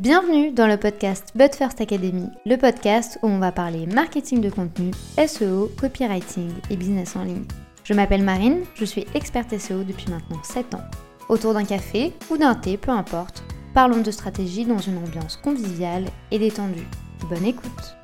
Bienvenue dans le podcast But First Academy, le podcast où on va parler marketing de contenu, SEO, copywriting et business en ligne. Je m'appelle Marine, je suis experte SEO depuis maintenant 7 ans. Autour d'un café ou d'un thé, peu importe, parlons de stratégie dans une ambiance conviviale et détendue. Bonne écoute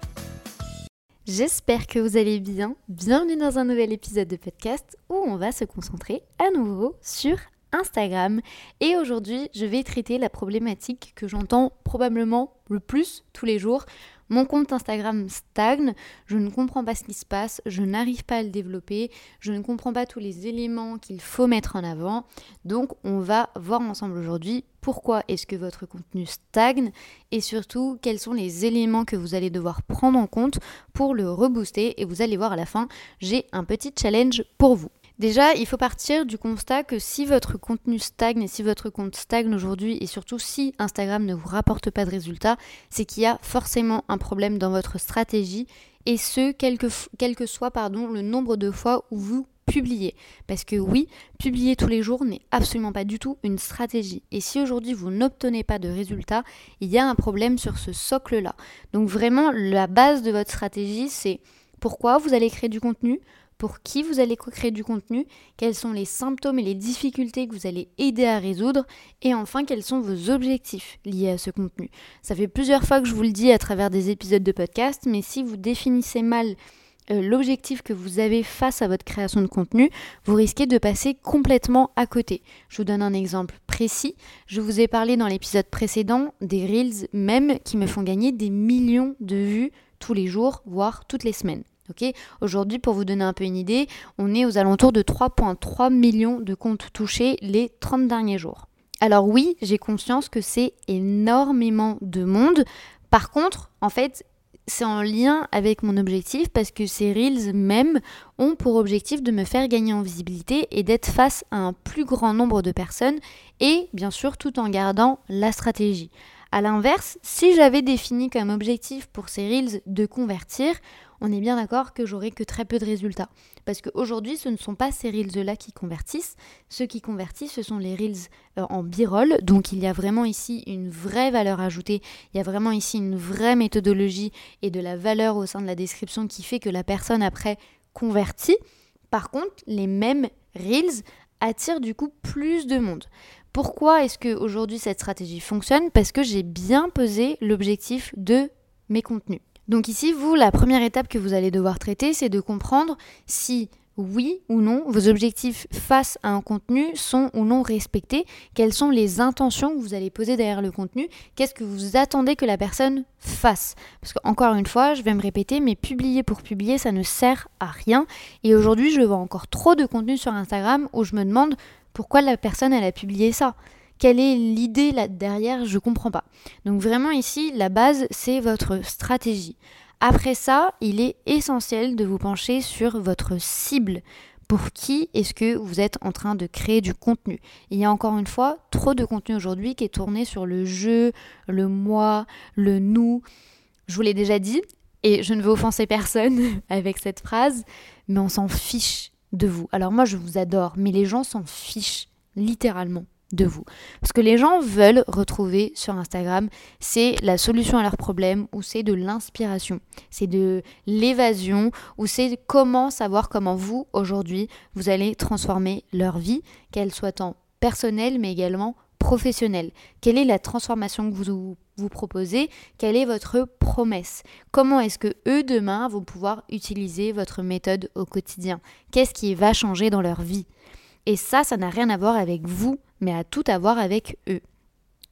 J'espère que vous allez bien. Bienvenue dans un nouvel épisode de podcast où on va se concentrer à nouveau sur Instagram. Et aujourd'hui, je vais traiter la problématique que j'entends probablement le plus tous les jours. Mon compte Instagram stagne, je ne comprends pas ce qui se passe, je n'arrive pas à le développer, je ne comprends pas tous les éléments qu'il faut mettre en avant. Donc on va voir ensemble aujourd'hui pourquoi est-ce que votre contenu stagne et surtout quels sont les éléments que vous allez devoir prendre en compte pour le rebooster. Et vous allez voir à la fin, j'ai un petit challenge pour vous. Déjà, il faut partir du constat que si votre contenu stagne et si votre compte stagne aujourd'hui et surtout si Instagram ne vous rapporte pas de résultats, c'est qu'il y a forcément un problème dans votre stratégie et ce, quel que, soit le nombre de fois où vous publiez. Parce que oui, publier tous les jours n'est absolument pas du tout une stratégie. Et si aujourd'hui vous n'obtenez pas de résultats, il y a un problème sur ce socle-là. Donc vraiment, la base de votre stratégie, c'est pourquoi vous allez créer du contenu, pour qui vous allez créer du contenu, quels sont les symptômes et les difficultés que vous allez aider à résoudre, et enfin quels sont vos objectifs liés à ce contenu. Ça fait plusieurs fois que je vous le dis à travers des épisodes de podcast, mais si vous définissez mal euh, l'objectif que vous avez face à votre création de contenu, vous risquez de passer complètement à côté. Je vous donne un exemple précis. Je vous ai parlé dans l'épisode précédent des Reels même qui me font gagner des millions de vues tous les jours, voire toutes les semaines. Aujourd'hui, pour vous donner un peu une idée, on est aux alentours de 3,3 millions de comptes touchés les 30 derniers jours. Alors oui, j'ai conscience que c'est énormément de monde. Par contre, en fait, c'est en lien avec mon objectif parce que ces reels même ont pour objectif de me faire gagner en visibilité et d'être face à un plus grand nombre de personnes et bien sûr tout en gardant la stratégie. A l'inverse, si j'avais défini comme objectif pour ces reels de convertir, on est bien d'accord que j'aurai que très peu de résultats. Parce qu'aujourd'hui, ce ne sont pas ces reels-là qui convertissent. Ceux qui convertissent, ce sont les reels euh, en b-roll. Donc il y a vraiment ici une vraie valeur ajoutée. Il y a vraiment ici une vraie méthodologie et de la valeur au sein de la description qui fait que la personne après convertit. Par contre, les mêmes reels attirent du coup plus de monde. Pourquoi est-ce qu'aujourd'hui cette stratégie fonctionne? Parce que j'ai bien pesé l'objectif de mes contenus. Donc ici, vous, la première étape que vous allez devoir traiter, c'est de comprendre si oui ou non vos objectifs face à un contenu sont ou non respectés, quelles sont les intentions que vous allez poser derrière le contenu, qu'est-ce que vous attendez que la personne fasse? Parce qu'encore une fois, je vais me répéter, mais publier pour publier, ça ne sert à rien. Et aujourd'hui, je vois encore trop de contenu sur Instagram où je me demande pourquoi la personne, elle a publié ça. Quelle est l'idée là derrière Je comprends pas. Donc vraiment ici, la base, c'est votre stratégie. Après ça, il est essentiel de vous pencher sur votre cible. Pour qui est-ce que vous êtes en train de créer du contenu? Il y a encore une fois trop de contenu aujourd'hui qui est tourné sur le jeu, le moi, le nous. Je vous l'ai déjà dit, et je ne veux offenser personne avec cette phrase, mais on s'en fiche de vous. Alors moi, je vous adore, mais les gens s'en fichent littéralement de vous. Parce que les gens veulent retrouver sur Instagram, c'est la solution à leurs problèmes ou c'est de l'inspiration, c'est de l'évasion ou c'est comment savoir comment vous, aujourd'hui, vous allez transformer leur vie, qu'elle soit en personnelle mais également professionnelle. Quelle est la transformation que vous vous proposez? Quelle est votre promesse? Comment est-ce que eux demain vont pouvoir utiliser votre méthode au quotidien? Qu'est-ce qui va changer dans leur vie? Et ça, ça n'a rien à voir avec vous mais à tout avoir avec eux.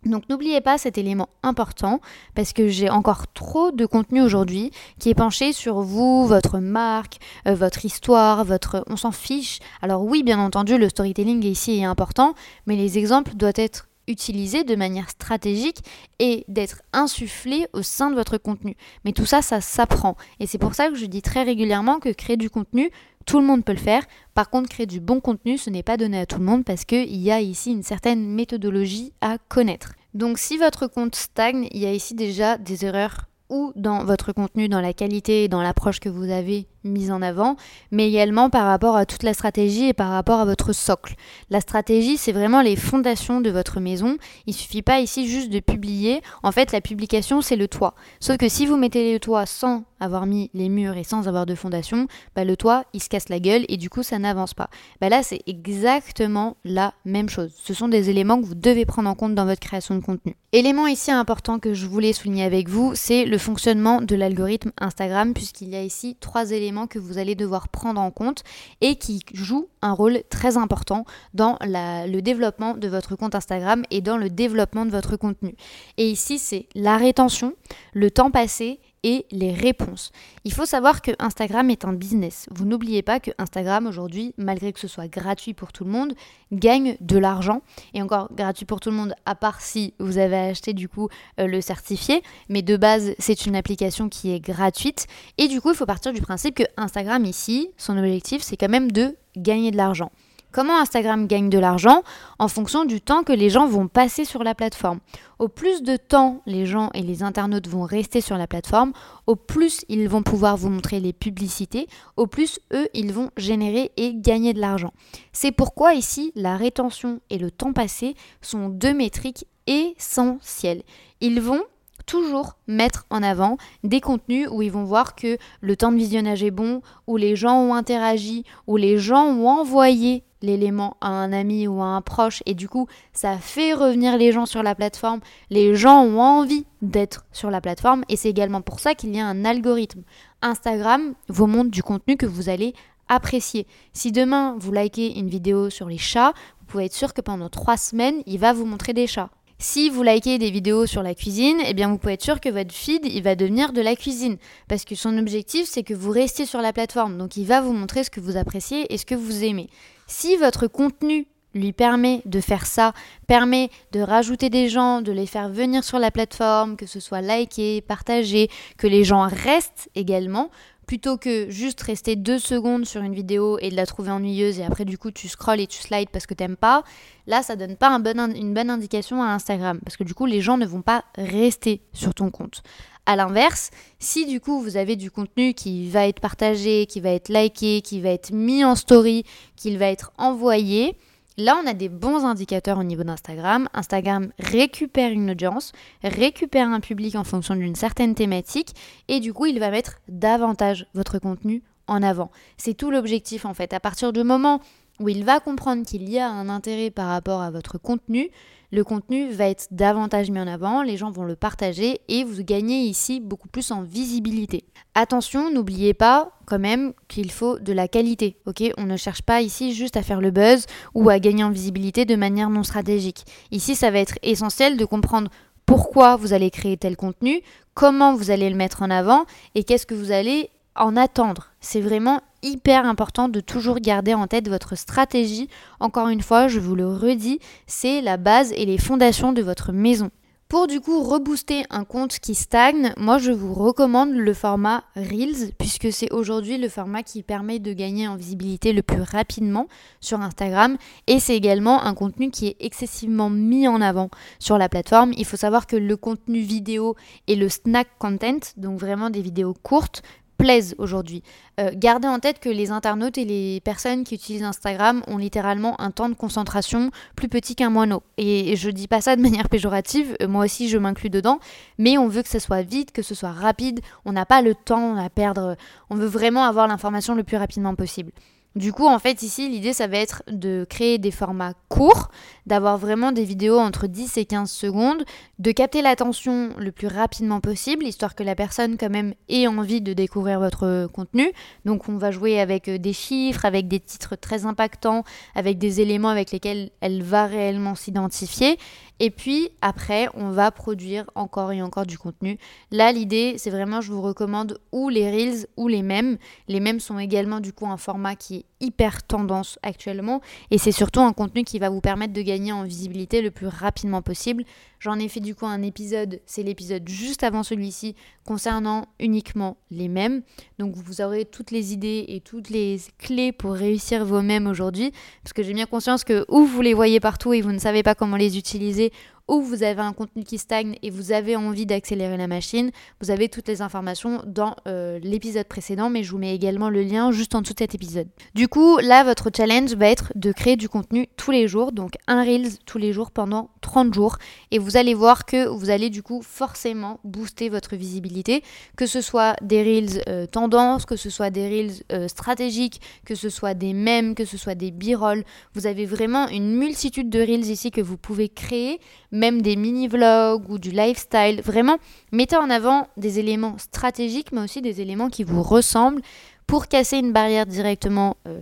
Donc n'oubliez pas cet élément important parce que j'ai encore trop de contenu aujourd'hui qui est penché sur vous, votre marque, euh, votre histoire, votre on s'en fiche. Alors oui, bien entendu, le storytelling ici est important, mais les exemples doivent être utilisés de manière stratégique et d'être insufflés au sein de votre contenu. Mais tout ça, ça s'apprend. Et c'est pour ça que je dis très régulièrement que créer du contenu, tout le monde peut le faire. Par contre, créer du bon contenu, ce n'est pas donné à tout le monde parce qu'il y a ici une certaine méthodologie à connaître. Donc si votre compte stagne, il y a ici déjà des erreurs ou dans votre contenu, dans la qualité et dans l'approche que vous avez mise en avant, mais également par rapport à toute la stratégie et par rapport à votre socle. La stratégie, c'est vraiment les fondations de votre maison. Il suffit pas ici juste de publier. En fait, la publication, c'est le toit. Sauf que si vous mettez le toit sans avoir mis les murs et sans avoir de fondation, bah, le toit, il se casse la gueule et du coup, ça n'avance pas. Bah, là, c'est exactement la même chose. Ce sont des éléments que vous devez prendre en compte dans votre création de contenu. Élément ici important que je voulais souligner avec vous, c'est le fonctionnement de l'algorithme Instagram, puisqu'il y a ici trois éléments que vous allez devoir prendre en compte et qui jouent un rôle très important dans le développement de votre compte Instagram et dans le développement de votre contenu. Et ici, c'est la rétention, le temps passé et les réponses. Il faut savoir que Instagram est un business. Vous n'oubliez pas que Instagram aujourd'hui, malgré que ce soit gratuit pour tout le monde, gagne de l'argent. Et encore gratuit pour tout le monde, à part si vous avez acheté du coup euh, le certifié. Mais de base, c'est une application qui est gratuite. Et du coup, il faut partir du principe que Instagram ici, son objectif, c'est quand même de gagner de l'argent. Comment Instagram gagne de l'argent En fonction du temps que les gens vont passer sur la plateforme. Au plus de temps les gens et les internautes vont rester sur la plateforme, au plus ils vont pouvoir vous montrer les publicités, au plus eux, ils vont générer et gagner de l'argent. C'est pourquoi ici, la rétention et le temps passé sont deux métriques essentielles. Ils vont toujours mettre en avant des contenus où ils vont voir que le temps de visionnage est bon, où les gens ont interagi, où les gens ont envoyé l'élément à un ami ou à un proche et du coup ça fait revenir les gens sur la plateforme, les gens ont envie d'être sur la plateforme et c'est également pour ça qu'il y a un algorithme. Instagram vous montre du contenu que vous allez apprécier. Si demain vous likez une vidéo sur les chats, vous pouvez être sûr que pendant trois semaines il va vous montrer des chats. Si vous likez des vidéos sur la cuisine, eh bien vous pouvez être sûr que votre feed il va devenir de la cuisine parce que son objectif c'est que vous restiez sur la plateforme. Donc il va vous montrer ce que vous appréciez et ce que vous aimez. Si votre contenu lui permet de faire ça, permet de rajouter des gens, de les faire venir sur la plateforme, que ce soit liké, partagé, que les gens restent également, plutôt que juste rester deux secondes sur une vidéo et de la trouver ennuyeuse et après du coup tu scrolls et tu slides parce que t'aimes pas, là ça donne pas une bonne indication à Instagram parce que du coup les gens ne vont pas rester sur ton compte. À l'inverse, si du coup vous avez du contenu qui va être partagé, qui va être liké, qui va être mis en story, qu'il va être envoyé, Là, on a des bons indicateurs au niveau d'Instagram. Instagram récupère une audience, récupère un public en fonction d'une certaine thématique et du coup, il va mettre davantage votre contenu en avant. C'est tout l'objectif en fait. À partir du moment où il va comprendre qu'il y a un intérêt par rapport à votre contenu, le contenu va être davantage mis en avant, les gens vont le partager et vous gagnez ici beaucoup plus en visibilité. Attention, n'oubliez pas quand même qu'il faut de la qualité, On ne cherche pas ici juste à faire le buzz ou à gagner en visibilité de manière non stratégique. Ici, ça va être essentiel de comprendre pourquoi vous allez créer tel contenu, comment vous allez le mettre en avant et qu'est-ce que vous allez en attendre. C'est vraiment hyper important de toujours garder en tête votre stratégie. Encore une fois, je vous le redis, c'est la base et les fondations de votre maison. Pour du coup rebooster un compte qui stagne, moi je vous recommande le format Reels puisque c'est aujourd'hui le format qui permet de gagner en visibilité le plus rapidement sur Instagram et c'est également un contenu qui est excessivement mis en avant sur la plateforme. Il faut savoir que le contenu vidéo et le snack content, donc vraiment des vidéos courtes, plaisent aujourd'hui. Euh, gardez en tête que les internautes et les personnes qui utilisent Instagram ont littéralement un temps de concentration plus petit qu'un moineau. Et, je dis pas ça de manière péjorative, euh, moi aussi je m'inclus dedans, mais on veut que ce soit vite, que ce soit rapide, on n'a pas le temps à perdre, on veut vraiment avoir l'information le plus rapidement possible. Du coup, en fait, ici, l'idée, ça va être de créer des formats courts, d'avoir vraiment des vidéos entre 10 et 15 secondes, de capter l'attention le plus rapidement possible, histoire que la personne, quand même, ait envie de découvrir votre contenu. Donc, on va jouer avec euh, des chiffres, avec des titres très impactants, avec des éléments avec lesquels elle va réellement s'identifier. Et puis après, on va produire encore et encore du contenu. Là, l'idée, c'est vraiment, je vous recommande ou les Reels ou les Mèmes. Les Mèmes sont également du coup un format qui est hyper tendance actuellement et c'est surtout un contenu qui va vous permettre de gagner en visibilité le plus rapidement possible. J'en ai fait du coup un épisode, c'est l'épisode juste avant celui-ci concernant uniquement les mèmes. Donc vous aurez toutes les idées et toutes les clés pour réussir vos mèmes aujourd'hui parce que j'ai bien conscience que ou vous les voyez partout et vous ne savez pas comment les utiliser oui ou vous avez un contenu qui stagne et vous avez envie d'accélérer la machine, vous avez toutes les informations dans euh, l'épisode précédent, mais je vous mets également le lien juste en dessous de cet épisode. Du coup, là, votre challenge va être de créer du contenu tous les jours, donc un Reels tous les jours pendant 30 jours, et vous allez voir que vous allez du coup forcément booster votre visibilité, que ce soit des Reels euh, tendances, que ce soit des Reels euh, stratégiques, que ce soit des mèmes, que ce soit des b-rolls. Vous avez vraiment une multitude de Reels ici que vous pouvez créer, même des mini-vlogs ou du lifestyle. Vraiment, mettez en avant des éléments stratégiques, mais aussi des éléments qui vous ressemblent pour casser une barrière directement euh,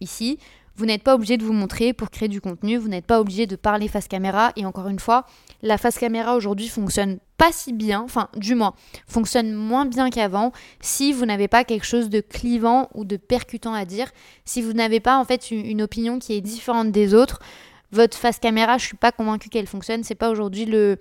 ici. Vous n'êtes pas obligé de vous montrer pour créer du contenu, vous n'êtes pas obligé de parler face caméra. Et encore une fois, la face caméra aujourd'hui fonctionne pas si bien, enfin du moins, fonctionne moins bien qu'avant si vous n'avez pas quelque chose de clivant ou de percutant à dire, si vous n'avez pas en fait une opinion qui est différente des autres. Votre face caméra, je suis pas convaincue qu'elle fonctionne. C'est pas aujourd'hui le,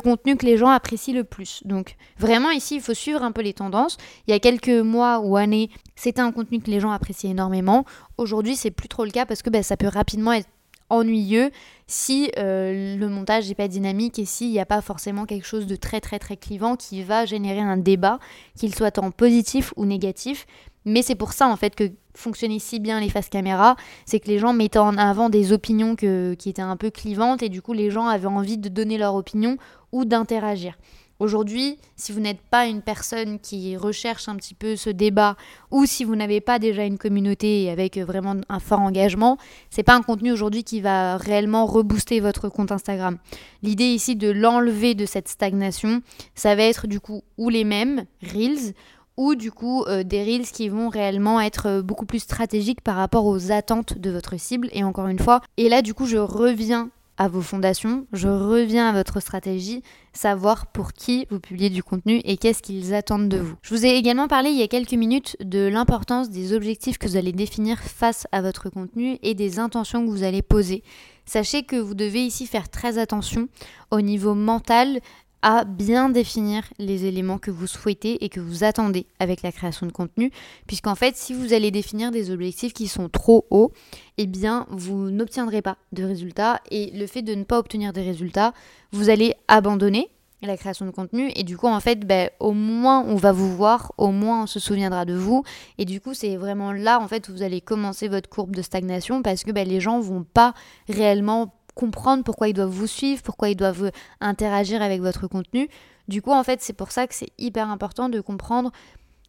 contenu que les gens apprécient le plus. Donc vraiment ici, il faut suivre un peu les tendances. Il y a quelques mois ou années, c'était un contenu que les gens appréciaient énormément. Aujourd'hui, c'est plus trop le cas parce que ben, ça peut rapidement être ennuyeux si euh, le montage n'est pas dynamique et s'il n'y a pas forcément quelque chose de très très très clivant qui va générer un débat, qu'il soit en positif ou négatif. Mais c'est pour ça en fait que fonctionnaient si bien les faces caméra, c'est que les gens mettaient en avant des opinions qui étaient un peu clivantes et du coup les gens avaient envie de donner leur opinion ou d'interagir. Aujourd'hui, si vous n'êtes pas une personne qui recherche un petit peu ce débat ou si vous n'avez pas déjà une communauté avec vraiment un fort engagement, c'est pas un contenu aujourd'hui qui va réellement rebooster votre compte Instagram. L'idée ici de l'enlever de cette stagnation, ça va être du coup ou les mêmes reels ou du coup euh, des reels qui vont réellement être euh, beaucoup plus stratégiques par rapport aux attentes de votre cible et encore une fois et là du coup je reviens à vos fondations, je reviens à votre stratégie, savoir pour qui vous publiez du contenu et qu'est-ce qu'ils attendent de vous. Je vous ai également parlé il y a quelques minutes de l'importance des objectifs que vous allez définir face à votre contenu et des intentions que vous allez poser. Sachez que vous devez ici faire très attention au niveau mental à bien définir les éléments que vous souhaitez et que vous attendez avec la création de contenu, puisqu'en fait, si vous allez définir des objectifs qui sont trop hauts, eh bien, vous n'obtiendrez pas de résultats, et le fait de ne pas obtenir des résultats, vous allez abandonner la création de contenu, et du coup, en fait, ben, au moins on va vous voir, au moins on se souviendra de vous, et du coup, c'est vraiment là, en fait, où vous allez commencer votre courbe de stagnation, parce que ben, les gens vont pas réellement comprendre pourquoi ils doivent vous suivre, pourquoi ils doivent interagir avec votre contenu. Du coup, en fait, c'est pour ça que c'est hyper important de comprendre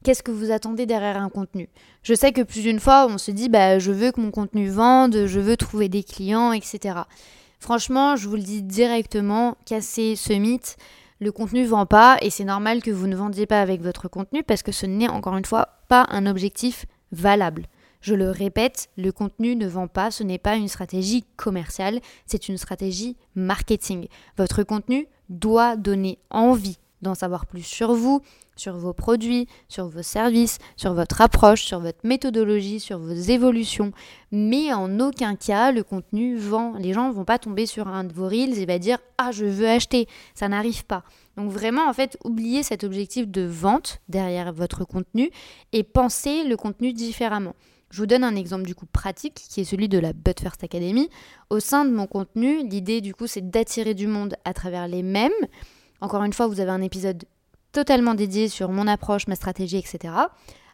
qu'est-ce que vous attendez derrière un contenu. Je sais que plus d'une fois, on se dit, bah, je veux que mon contenu vende, je veux trouver des clients, etc. Franchement, je vous le dis directement, cassez ce mythe. Le contenu ne vend pas et c'est normal que vous ne vendiez pas avec votre contenu parce que ce n'est encore une fois pas un objectif valable. Je le répète, le contenu ne vend pas, ce n'est pas une stratégie commerciale, c'est une stratégie marketing. Votre contenu doit donner envie d'en savoir plus sur vous, sur vos produits, sur vos services, sur votre approche, sur votre méthodologie, sur vos évolutions. Mais en aucun cas, le contenu vend. Les gens ne vont pas tomber sur un de vos reels et va dire Ah, je veux acheter. Ça n'arrive pas. Donc vraiment, en fait, oubliez cet objectif de vente derrière votre contenu et pensez le contenu différemment. Je vous donne un exemple du coup pratique qui est celui de la But First Academy. Au sein de mon contenu, l'idée du coup c'est d'attirer du monde à travers les mêmes. Encore une fois, vous avez un épisode totalement dédié sur mon approche, ma stratégie, etc.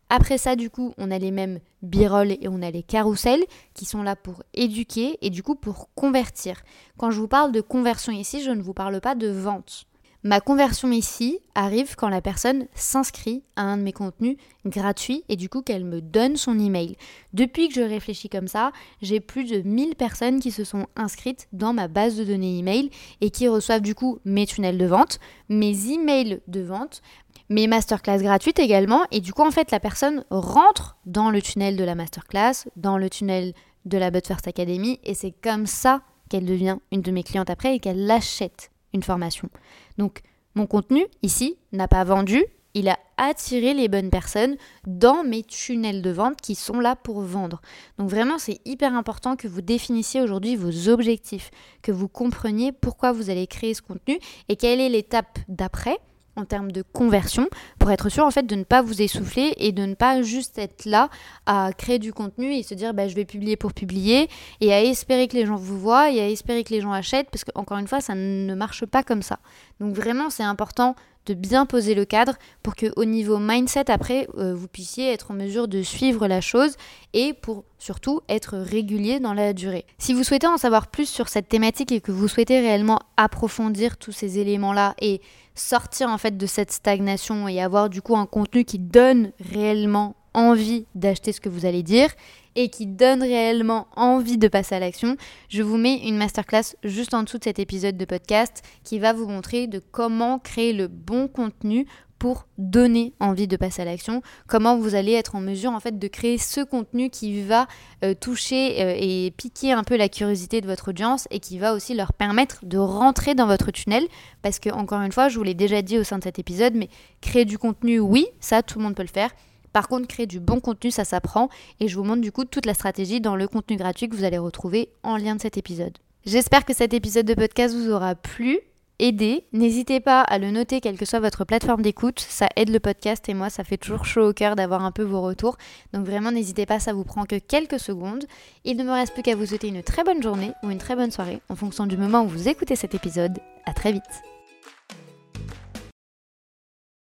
Après ça, du coup, on a les mêmes birolles et on a les carousels qui sont là pour éduquer et du coup pour convertir. Quand je vous parle de conversion ici, je ne vous parle pas de vente. Ma conversion ici arrive quand la personne s'inscrit à un de mes contenus gratuits et du coup qu'elle me donne son email. Depuis que je réfléchis comme ça, j'ai plus de 1000 personnes qui se sont inscrites dans ma base de données email et qui reçoivent du coup mes tunnels de vente, mes emails de vente, mes masterclass gratuites également et du coup en fait la personne rentre dans le tunnel de la masterclass, dans le tunnel de la But First Academy et c'est comme ça qu'elle devient une de mes clientes après et qu'elle l'achète formation. Donc mon contenu ici n'a pas vendu, il a attiré les bonnes personnes dans mes tunnels de vente qui sont là pour vendre. Donc vraiment, c'est hyper important que vous définissiez aujourd'hui vos objectifs, que vous compreniez pourquoi vous allez créer ce contenu et quelle est l'étape d'après en termes de conversion pour être sûr en fait de ne pas vous essouffler et de ne pas juste être là à créer du contenu et se dire bah, je vais publier pour publier et à espérer que les gens vous voient et à espérer que les gens achètent parce qu'encore une fois ça ne marche pas comme ça. Donc vraiment c'est important de bien poser le cadre pour que au niveau mindset après euh, vous puissiez être en mesure de suivre la chose et pour surtout être régulier dans la durée. Si vous souhaitez en savoir plus sur cette thématique et que vous souhaitez réellement approfondir tous ces éléments là et sortir en fait de cette stagnation et avoir du coup un contenu qui donne réellement envie d'acheter ce que vous allez dire et qui donne réellement envie de passer à l'action, je vous mets une masterclass juste en dessous de cet épisode de podcast qui va vous montrer de comment créer le bon contenu pour donner envie de passer à l'action, comment vous allez être en mesure en fait de créer ce contenu qui va euh, toucher euh, et piquer un peu la curiosité de votre audience et qui va aussi leur permettre de rentrer dans votre tunnel? Parce que encore une fois, je vous l'ai déjà dit au sein de cet épisode mais créer du contenu oui, ça tout le monde peut le faire. Par contre, créer du bon contenu, ça s'apprend et je vous montre du coup toute la stratégie dans le contenu gratuit que vous allez retrouver en lien de cet épisode. J'espère que cet épisode de podcast vous aura plu aidé. N'hésitez pas à le noter, quelle que soit votre plateforme d'écoute. Ça aide le podcast et moi, ça fait toujours chaud au cœur d'avoir un peu vos retours. Donc vraiment, n'hésitez pas, ça vous prend que quelques secondes. Il ne me reste plus qu'à vous souhaiter une très bonne journée ou une très bonne soirée en fonction du moment où vous écoutez cet épisode. À très vite.